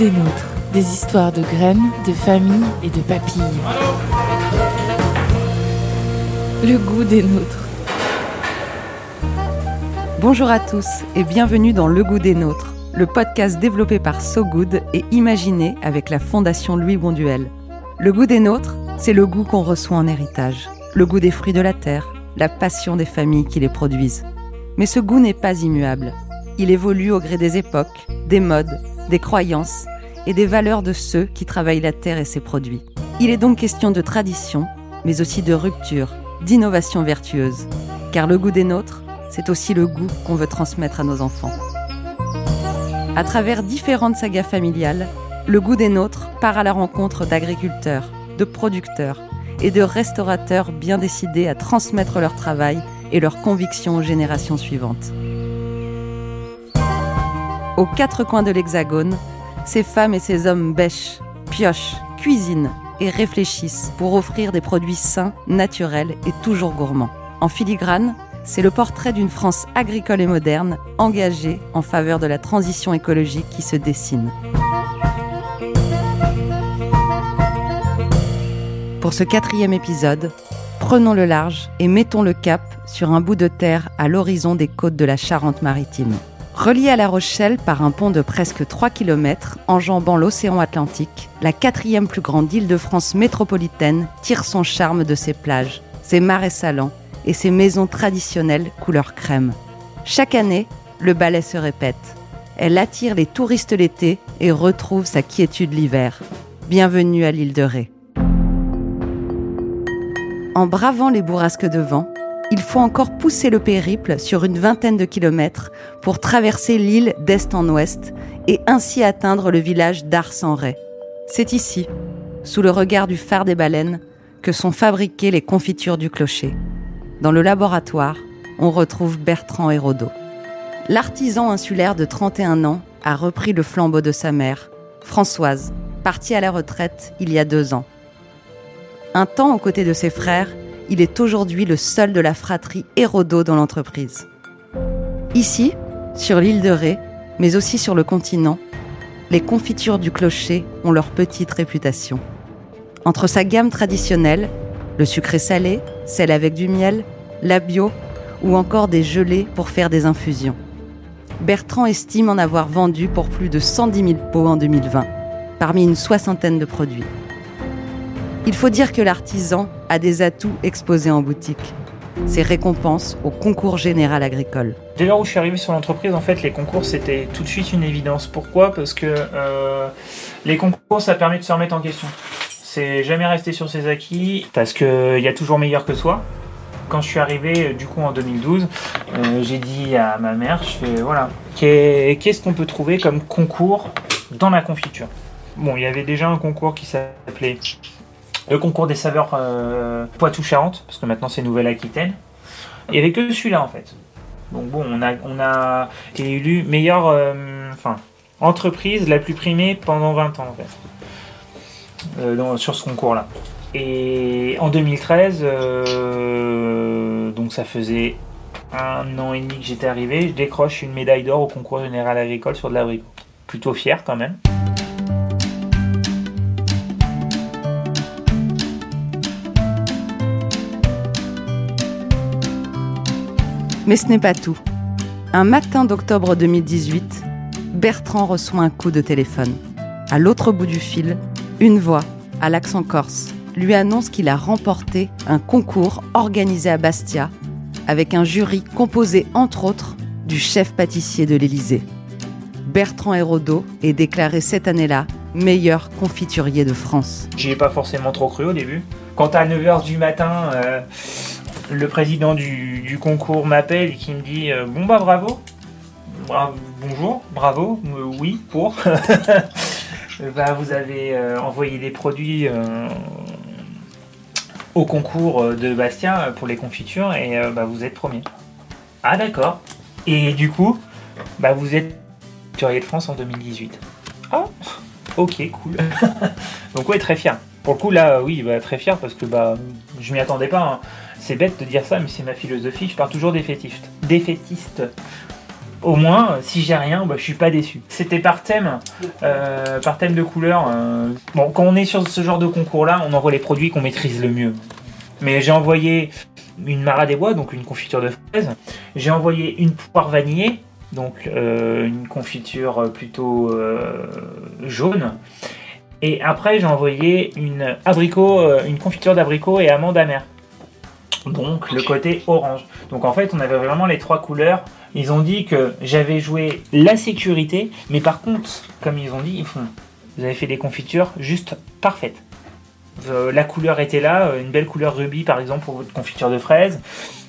Des nôtres. Des histoires de graines, de familles et de papilles. Le goût des nôtres. Bonjour à tous et bienvenue dans Le goût des nôtres, le podcast développé par So Good et imaginé avec la Fondation Louis Bonduel. Le goût des nôtres, c'est le goût qu'on reçoit en héritage, le goût des fruits de la terre, la passion des familles qui les produisent. Mais ce goût n'est pas immuable. Il évolue au gré des époques, des modes, des croyances et des valeurs de ceux qui travaillent la terre et ses produits. Il est donc question de tradition, mais aussi de rupture, d'innovation vertueuse. Car le goût des nôtres, c'est aussi le goût qu'on veut transmettre à nos enfants. À travers différentes sagas familiales, le goût des nôtres part à la rencontre d'agriculteurs, de producteurs et de restaurateurs bien décidés à transmettre leur travail et leurs convictions aux générations suivantes. Aux quatre coins de l'Hexagone, ces femmes et ces hommes bêchent, piochent, cuisinent et réfléchissent pour offrir des produits sains, naturels et toujours gourmands. En filigrane, c'est le portrait d'une France agricole et moderne, engagée en faveur de la transition écologique qui se dessine. Pour ce quatrième épisode, prenons le large et mettons le cap sur un bout de terre à l'horizon des côtes de la Charente-Maritime. Reliée à La Rochelle par un pont de presque 3 km enjambant l'océan Atlantique, la quatrième plus grande île de France métropolitaine tire son charme de ses plages, ses marais salants et ses maisons traditionnelles couleur crème. Chaque année, le ballet se répète. Elle attire les touristes l'été et retrouve sa quiétude l'hiver. Bienvenue à l'île de Ré. En bravant les bourrasques de vent, il faut encore pousser le périple sur une vingtaine de kilomètres pour traverser l'île d'est en ouest et ainsi atteindre le village d'Ars-en-Ré. C'est ici, sous le regard du phare des baleines, que sont fabriquées les confitures du clocher. Dans le laboratoire, on retrouve Bertrand Hérodeau. L'artisan insulaire de 31 ans a repris le flambeau de sa mère, Françoise, partie à la retraite il y a deux ans. Un temps aux côtés de ses frères, il est aujourd'hui le seul de la fratrie Hérodo dans l'entreprise. Ici, sur l'île de Ré, mais aussi sur le continent, les confitures du clocher ont leur petite réputation. Entre sa gamme traditionnelle, le sucré salé, celle avec du miel, la bio ou encore des gelées pour faire des infusions. Bertrand estime en avoir vendu pour plus de 110 000 pots en 2020, parmi une soixantaine de produits. Il faut dire que l'artisan a des atouts exposés en boutique. Ses récompenses au concours général agricole. Dès lors où je suis arrivé sur l'entreprise, en fait, les concours c'était tout de suite une évidence. Pourquoi? Parce que euh, les concours, ça permet de se remettre en question. C'est jamais rester sur ses acquis, parce qu'il y a toujours meilleur que soi. Quand je suis arrivé, du coup, en 2012, euh, j'ai dit à ma mère, je fais voilà, qu'est-ce qu'on peut trouver comme concours dans la confiture? Bon, il y avait déjà un concours qui s'appelait le concours des saveurs euh, Poitou-Charentes, parce que maintenant c'est Nouvelle-Aquitaine. Il n'y avait que celui-là en fait. Donc bon, on a, on été élu meilleure euh, entreprise la plus primée pendant 20 ans en fait. Euh, sur ce concours-là. Et en 2013, donc ça faisait un an et demi que j'étais arrivé, je décroche une médaille d'or au concours général agricole sur de l'abricot. Plutôt fier quand même. Mais ce n'est pas tout. Un matin d'octobre 2018, Bertrand reçoit un coup de téléphone. À l'autre bout du fil, une voix, à l'accent corse, lui annonce qu'il a remporté un concours organisé à Bastia avec un jury composé entre autres du chef pâtissier de l'Élysée. Bertrand Hérodeau est déclaré cette année-là meilleur confiturier de France. J'y ai pas forcément trop cru au début. Quand à 9h du matin, euh, le président du, concours m'appelle et qui me dit euh, Bon bah bravo, bonjour, bravo, euh, oui, pour. bah, vous avez envoyé des produits au concours de Bastien pour les confitures et vous êtes premier. Ah d'accord. Et du coup, bah, vous êtes de France en 2018. Ah Ok, cool. Donc ouais, très fier. Pour le coup, là, oui, bah, très fier parce que bah, je m'y attendais pas. Hein. C'est bête de dire ça, mais c'est ma philosophie. Je pars toujours défaitiste. Défaitiste. Au moins, si j'ai rien, bah, je suis pas déçu. C'était par thème, euh, par thème de couleur. euh, Bon, quand on est sur ce genre de concours-là, on envoie les produits qu'on maîtrise le mieux. Mais j'ai envoyé une mara des bois, donc une confiture de fraises. J'ai envoyé une poire vanillée, donc euh, une confiture plutôt jaune. Et après, j'ai envoyé une abricot, euh, une confiture d'abricot et amande amère. Donc le côté orange. Donc en fait, on avait vraiment les trois couleurs. Ils ont dit que j'avais joué la sécurité, mais par contre, comme ils ont dit, ils font, vous avez fait des confitures juste parfaites. Euh, la couleur était là, euh, une belle couleur rubis par exemple pour votre confiture de fraises,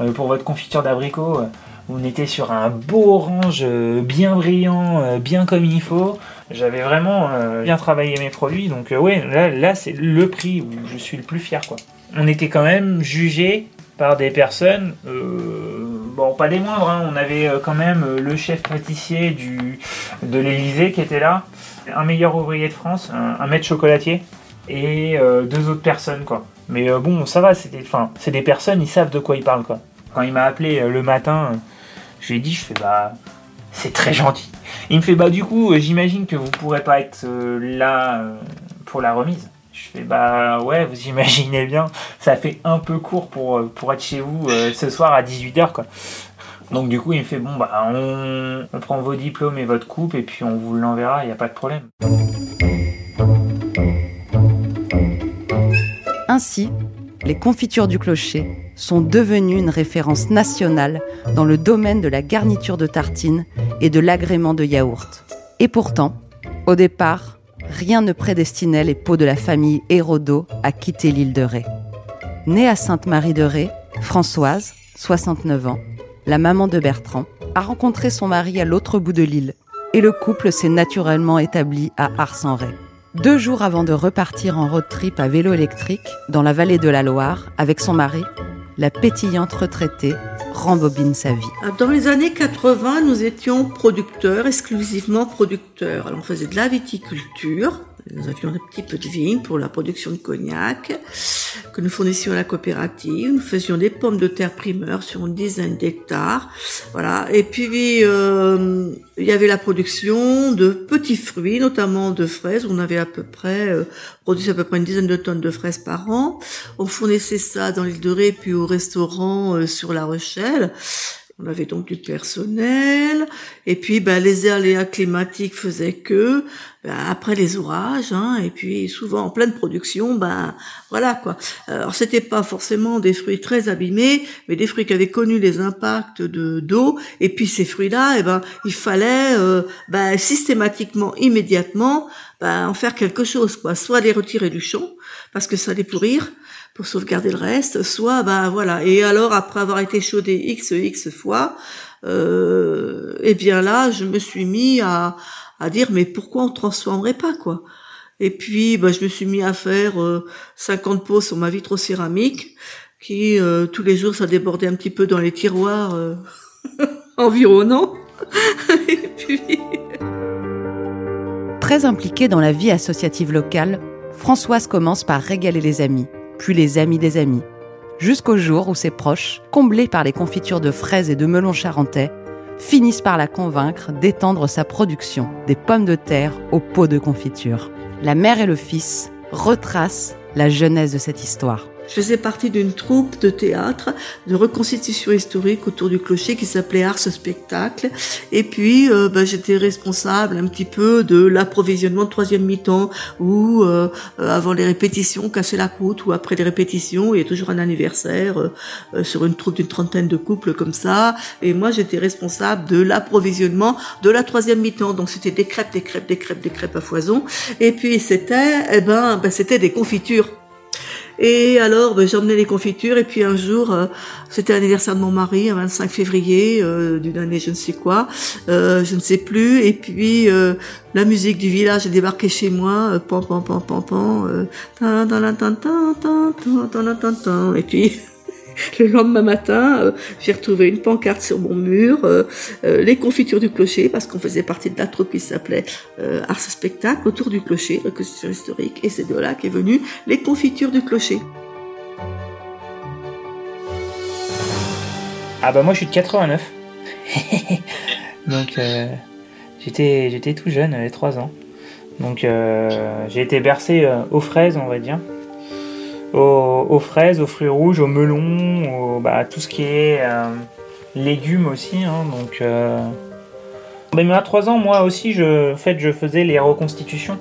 Euh, pour votre confiture d'abricot. On était sur un beau orange euh, bien brillant, euh, bien comme il faut. J'avais vraiment euh, bien travaillé mes produits, donc ouais, là, là c'est le prix où je suis le plus fier quoi. On était quand même jugé par des personnes, bon pas des moindres, hein. on avait quand même le chef pâtissier du, de l'Elysée qui était là, un meilleur ouvrier de France, un, un maître chocolatier et deux autres personnes quoi. Mais bon ça va, c'est des personnes, ils savent de quoi ils parlent quoi. Quand il m'a appelé le matin, je lui ai dit, je fais bah c'est très gentil. Il me fait bah du coup euh, j'imagine que vous pourrez pas être euh, là euh, pour la remise. Je fais bah ouais vous imaginez bien ça fait un peu court pour, pour être chez vous ce soir à 18h quoi. Donc du coup il me fait bon bah on, on prend vos diplômes et votre coupe et puis on vous l'enverra, il n'y a pas de problème. Ainsi, les confitures du clocher sont devenues une référence nationale dans le domaine de la garniture de tartines et de l'agrément de yaourt. Et pourtant, au départ, rien ne prédestinait les pots de la famille Hérodo à quitter l'île de Ré. Née à Sainte-Marie de Ré, Françoise, 69 ans, la maman de Bertrand, a rencontré son mari à l'autre bout de l'île et le couple s'est naturellement établi à Ars-en-Ré. Deux jours avant de repartir en road trip à vélo électrique dans la vallée de la Loire avec son mari, la pétillante retraitée rembobine sa vie. Dans les années 80, nous étions producteurs, exclusivement producteurs. Alors, on faisait de la viticulture. Nous avions des petits peu de vignes pour la production de cognac que nous fournissions à la coopérative. Nous faisions des pommes de terre primeurs sur une dizaine d'hectares. Voilà. Et puis, euh, il y avait la production de petits fruits, notamment de fraises. On avait à peu près, euh, produit à peu près une dizaine de tonnes de fraises par an. On fournissait ça dans l'île de Ré, puis au restaurant euh, sur La Rochelle. On avait donc du personnel, et puis ben, les aléas climatiques faisaient que ben, après les orages, hein, et puis souvent en pleine production, ben voilà quoi. Alors c'était pas forcément des fruits très abîmés, mais des fruits qui avaient connu les impacts de d'eau, et puis ces fruits-là, eh ben il fallait euh, ben, systématiquement, immédiatement, ben, en faire quelque chose quoi, soit les retirer du champ parce que ça allait pourrir pour sauvegarder le reste, soit ben voilà. Et alors après avoir été chaudé x x fois, euh, et bien là je me suis mis à à dire mais pourquoi on transformerait pas quoi? Et puis ben, je me suis mis à faire euh, 50 pots sur ma vitrocéramique qui euh, tous les jours ça débordait un petit peu dans les tiroirs euh, environnants. et puis Très impliquée dans la vie associative locale, Françoise commence par régaler les amis, puis les amis des amis, jusqu'au jour où ses proches, comblés par les confitures de fraises et de melons charentais, finissent par la convaincre d'étendre sa production des pommes de terre aux pots de confiture. La mère et le fils retracent la genèse de cette histoire. Je faisais partie d'une troupe de théâtre de reconstitution historique autour du clocher qui s'appelait Ars Spectacle. Et puis, euh, ben, j'étais responsable un petit peu de l'approvisionnement de troisième mi-temps où, euh, euh, avant les répétitions, casser la croûte ou après les répétitions, il y a toujours un anniversaire euh, euh, sur une troupe d'une trentaine de couples comme ça. Et moi, j'étais responsable de l'approvisionnement de la troisième mi-temps. Donc, c'était des crêpes, des crêpes, des crêpes, des crêpes à foison. Et puis, c'était, eh ben, ben c'était des confitures. Et alors, ben, j'emmenais les confitures. Et puis un jour, euh, c'était l'anniversaire de mon mari, un 25 février, euh, d'une année je ne sais quoi, euh, je ne sais plus. Et puis euh, la musique du village est débarquée chez moi, euh, pan pan pan pan pan, et le lendemain matin, euh, j'ai retrouvé une pancarte sur mon mur, euh, euh, les confitures du clocher, parce qu'on faisait partie de la troupe qui s'appelait euh, Ars Spectacle, autour du clocher, reconstitution historique, et c'est de là qu'est venu les confitures du clocher. Ah bah moi je suis de 89. Donc euh, j'étais j'étais tout jeune, j'avais 3 ans. Donc euh, j'ai été bercé euh, aux fraises, on va dire. Aux, fraises, aux fruits rouges, aux melons, aux, bah, tout ce qui est euh, légumes aussi. mais à 3 ans, moi aussi, je, faisais les reconstitutions.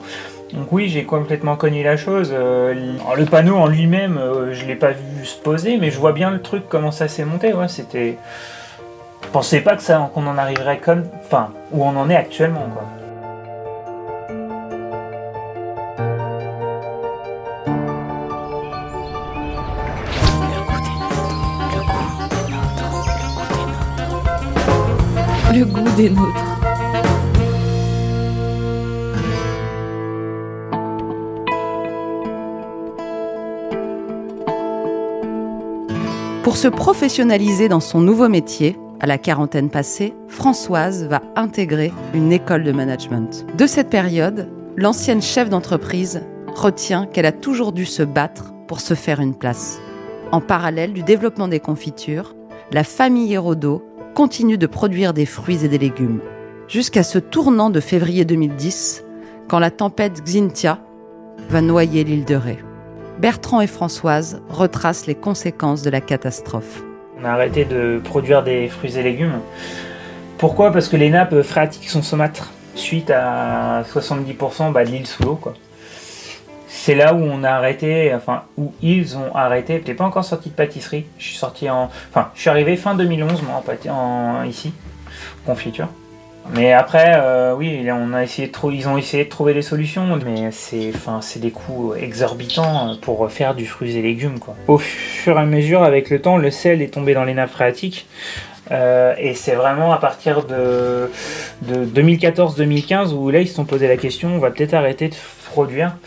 Donc oui, j'ai complètement connu la chose. Euh, le panneau en lui-même, euh, je l'ai pas vu se poser, mais je vois bien le truc comment ça s'est monté. Ouais, c'était. Je pensais pas que ça, qu'on en arriverait comme, enfin, où on en est actuellement. Des nôtres. Pour se professionnaliser dans son nouveau métier, à la quarantaine passée, Françoise va intégrer une école de management. De cette période, l'ancienne chef d'entreprise retient qu'elle a toujours dû se battre pour se faire une place. En parallèle du développement des confitures, la famille Hérodo continue de produire des fruits et des légumes. Jusqu'à ce tournant de février 2010, quand la tempête Xintia va noyer l'île de Ré. Bertrand et Françoise retracent les conséquences de la catastrophe. On a arrêté de produire des fruits et légumes. Pourquoi? Parce que les nappes phréatiques sont saumâtres. Suite à 70% bah, de l'île sous l'eau. C'est là où on a arrêté, enfin, où ils ont arrêté. J'étais pas encore sorti de pâtisserie. Je suis sorti en. Enfin, je suis arrivé fin 2011, moi, en, en ici, confiture. Mais après, euh, oui, on a essayé de ils ont essayé de trouver des solutions, mais c'est, enfin, des coûts exorbitants pour faire du fruits et légumes, quoi. Au fur et à mesure, avec le temps, le sel est tombé dans les nappes phréatiques. Euh, et c'est vraiment à partir de, de 2014-2015 où là ils se sont posé la question on va peut-être arrêter de produire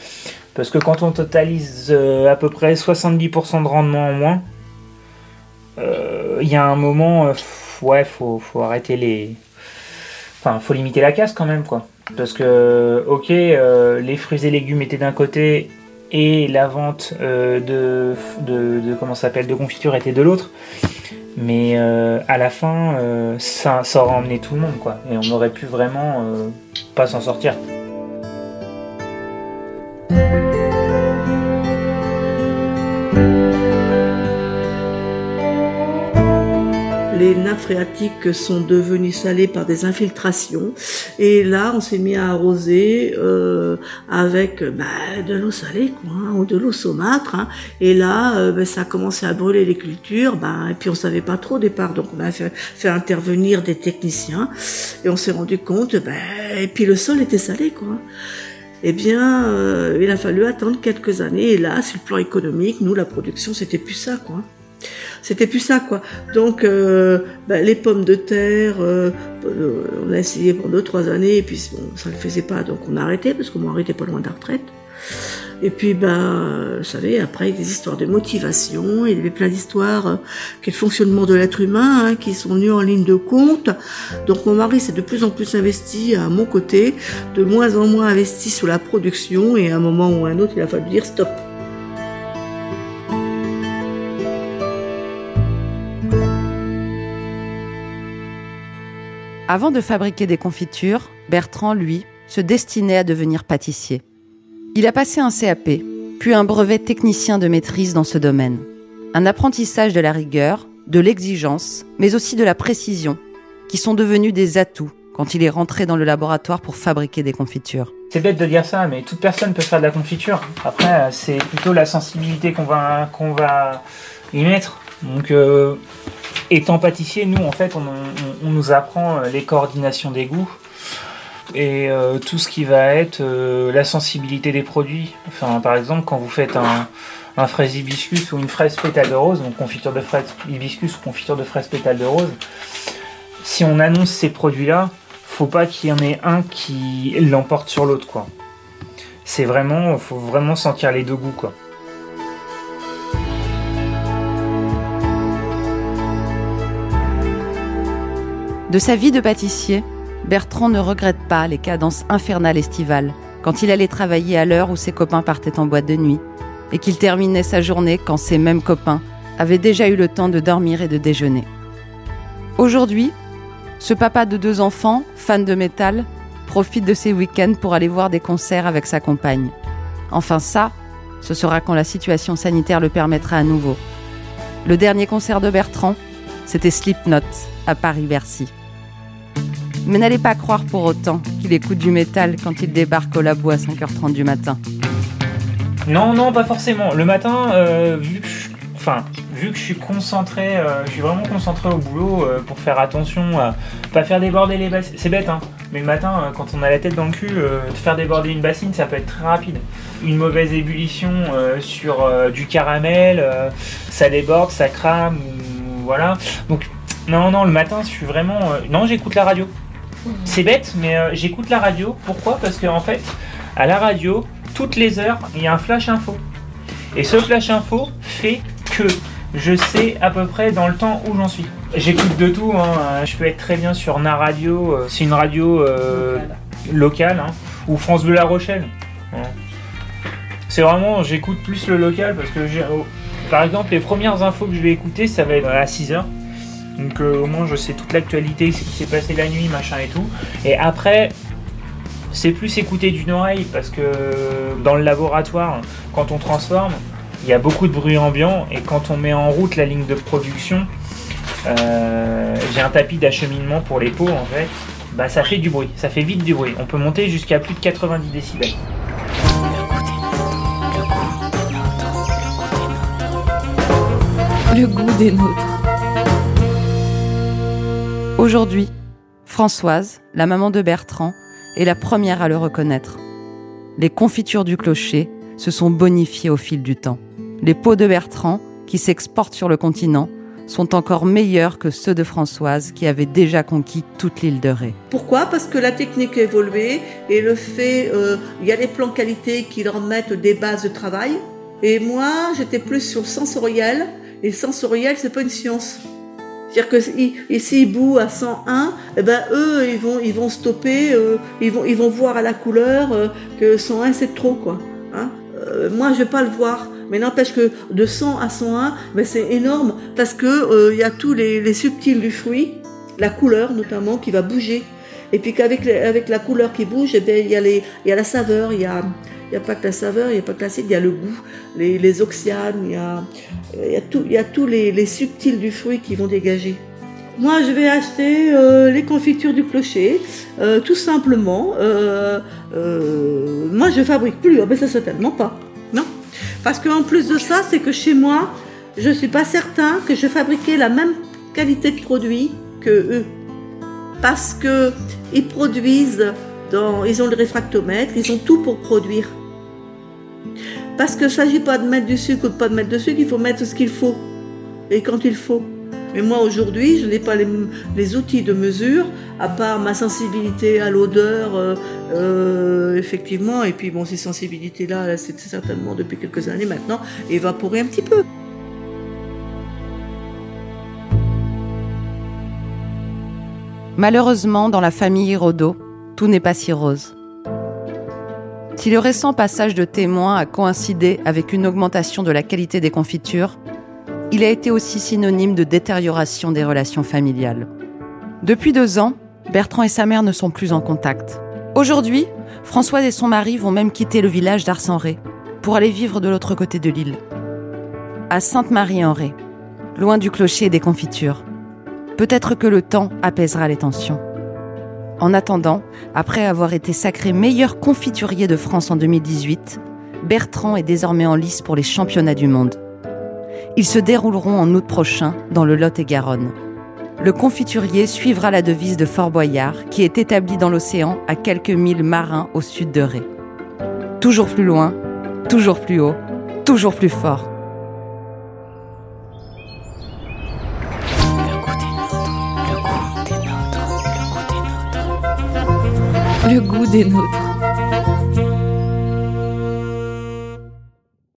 parce que quand on totalise euh, à peu près 70% de rendement en moins euh, il y a un moment euh, ouais faut, faut arrêter les enfin faut limiter la casse quand même quoi. Parce que ok les fruits et légumes étaient d'un côté et la vente de, de, comment s'appelle de confiture était de l'autre. Mais à la fin ça, ça aurait emmené tout le monde quoi. Et on aurait pu vraiment pas s'en sortir Les nappes phréatiques sont devenues salées par des infiltrations. Et là, on s'est mis à arroser euh, avec bah, de l'eau salée, quoi, hein, ou de l'eau saumâtre. hein. Et là, euh, bah, ça a commencé à brûler les cultures. Bah, et puis on savait pas trop au départ, donc on a fait, intervenir des techniciens. Et on s'est rendu compte. Et puis le sol était salé, quoi. Eh bien, euh, il a fallu attendre quelques années. Et là, sur le plan économique, nous, la production, c'était plus ça, quoi. C'était plus ça, quoi. Donc, euh, bah, les pommes de terre, euh, on a essayé pendant deux, trois années, et puis ça ne le faisait pas, donc on a arrêté, parce que moi, était pas loin de la retraite. Et puis, ben, vous savez, après, il y a des histoires de motivation, il y avait plein d'histoires, euh, quel fonctionnement de l'être humain, hein, qui sont venues en ligne de compte. Donc, mon mari s'est de plus en plus investi à mon côté, de moins en moins investi sur la production, et à un moment ou à un autre, il a fallu dire stop. Avant de fabriquer des confitures, Bertrand, lui, se destinait à devenir pâtissier. Il a passé un CAP, puis un brevet technicien de maîtrise dans ce domaine. Un apprentissage de la rigueur, de l'exigence, mais aussi de la précision, qui sont devenus des atouts quand il est rentré dans le laboratoire pour fabriquer des confitures. C'est bête de dire ça, mais toute personne peut faire de la confiture. Après, euh, c'est plutôt la sensibilité qu'on va, qu'on va y mettre. Donc, euh, étant pâtissier, nous, en fait, on, nous apprend euh, les coordinations des goûts et euh, tout ce qui va être euh, la sensibilité des produits. Par exemple, quand vous faites un, fraise hibiscus ou une fraise pétale de rose, donc confiture de fraise hibiscus ou confiture de fraise pétale de rose, si on annonce ces produits-là, faut pas qu'il y en ait un qui l'emporte sur l'autre, quoi. C'est vraiment, faut vraiment sentir les deux goûts. De sa vie de pâtissier, Bertrand ne regrette pas les cadences infernales estivales, quand il allait travailler à l'heure où ses copains partaient en boîte de nuit, et qu'il terminait sa journée quand ses mêmes copains avaient déjà eu le temps de dormir et de déjeuner. Aujourd'hui, Ce papa de deux enfants, fan de métal, profite de ses week-ends pour aller voir des concerts avec sa compagne. Enfin ça, ce sera quand la situation sanitaire le permettra à nouveau. Le dernier concert de Bertrand, c'était Slipknot à Paris-Bercy. Mais n'allez pas croire pour autant qu'il écoute du métal quand il débarque au labo à 5h30 du matin. Non, non, pas forcément. Le matin, euh, vu que je, suis concentré, euh, je suis vraiment concentré au boulot euh, pour faire attention à pas faire déborder les bassines. C'est bête, hein. Mais le matin, quand on a la tête dans le cul, de faire déborder une bassine, ça peut être très rapide. Une mauvaise ébullition sur du caramel, ça déborde, ça crame, voilà. Donc, non, non, le matin, je suis vraiment. non, j'écoute la radio. C'est bête, mais j'écoute la radio. Pourquoi? Parce qu'en en fait, à la radio, toutes les heures, il y a un flash info. Et ce flash info fait que je sais à peu près dans le temps où j'en suis. J'écoute de tout, hein. je peux être très bien sur Na Radio, euh, c'est une radio euh, locale, hein. ou France Bleu La Rochelle. C'est vraiment, j'écoute plus le local parce que oh, par exemple, les premières infos que je vais écouter, ça va être à 6h. Donc euh, au moins je sais toute l'actualité, ce qui s'est passé la nuit, machin et tout. Et après, c'est plus écouter d'une oreille parce que dans le laboratoire, quand on transforme, il y a beaucoup de bruit ambiant et quand on met en route la ligne de production, euh, j'ai un tapis d'acheminement pour les pots en fait, bah ça fait du bruit, ça fait vite du bruit. On peut monter jusqu'à plus de 90 décibels. Le goût des nôtres. Aujourd'hui, Françoise, la maman de Bertrand, est la première à le reconnaître. Les confitures du clocher se sont bonifiées au fil du temps. Les pots de Bertrand, qui s'exportent sur le continent, sont encore meilleurs que ceux de Françoise qui avait déjà conquis toute l'île de Ré. Pourquoi? Parce que la technique a évolué et le fait, euh, il y a des plans qualité qui leur mettent des bases de travail. Et moi, j'étais plus sur sensoriel. Et le sensoriel, c'est pas une science. C'est-à-dire que ici ils bouent à 101, eh ben eux ils vont ils vont stopper, euh, ils vont ils vont voir à la couleur euh, que 101 c'est trop quoi. Hein euh, moi je vais pas le voir, mais n'empêche que de 100 à 101, ben c'est énorme parce que il y a tous les, les, subtils du fruit, la couleur notamment qui va bouger. Et puis qu'avec avec la couleur qui bouge, eh ben il y a y a la saveur, il y a il n'y a pas que la saveur, il n'y a pas que l'acide, il y a le goût, les, les oxyanes, il y a, y a, tout, y a tous les, les, subtils du fruit qui vont dégager. Moi, je vais acheter euh, les confitures du clocher, euh, tout simplement. Euh, moi, je fabrique plus, ah ben ça certainement pas, non Parce qu'en plus de ça, c'est que chez moi, je suis pas certain que je fabriquais la même qualité de produit que eux, parce que ils ils ont le réfractomètre, ils ont tout pour produire. Parce qu'il ne s'agit pas de mettre du sucre ou de pas de mettre de sucre, il faut mettre ce qu'il faut et quand il faut. Mais moi aujourd'hui, je n'ai pas les, outils de mesure, à part ma sensibilité à l'odeur, euh, euh, effectivement, et puis bon, ces sensibilités-là, c'est certainement depuis quelques années maintenant, évaporé un petit peu. Malheureusement, dans la famille Rodot, tout n'est pas si rose. Si le récent passage de témoin a coïncidé avec une augmentation de la qualité des confitures, il a été aussi synonyme de détérioration des relations familiales. Depuis deux ans, Bertrand et sa mère ne sont plus en contact. Aujourd'hui, Françoise et son mari vont même quitter le village d'Arsenré pour aller vivre de l'autre côté de l'île, à Sainte-Marie-en-Ré, loin du clocher des confitures. Peut-être que le temps apaisera les tensions. En attendant, après avoir été sacré meilleur confiturier de France en 2018, Bertrand est désormais en lice pour les championnats du monde. Ils se dérouleront en août prochain dans le Lot-et-Garonne. Le confiturier suivra la devise de Fort Boyard, qui est établie dans l'océan à quelques milles marins au sud de Ré. Toujours plus loin, toujours plus haut, toujours plus fort. Le goût des nôtres.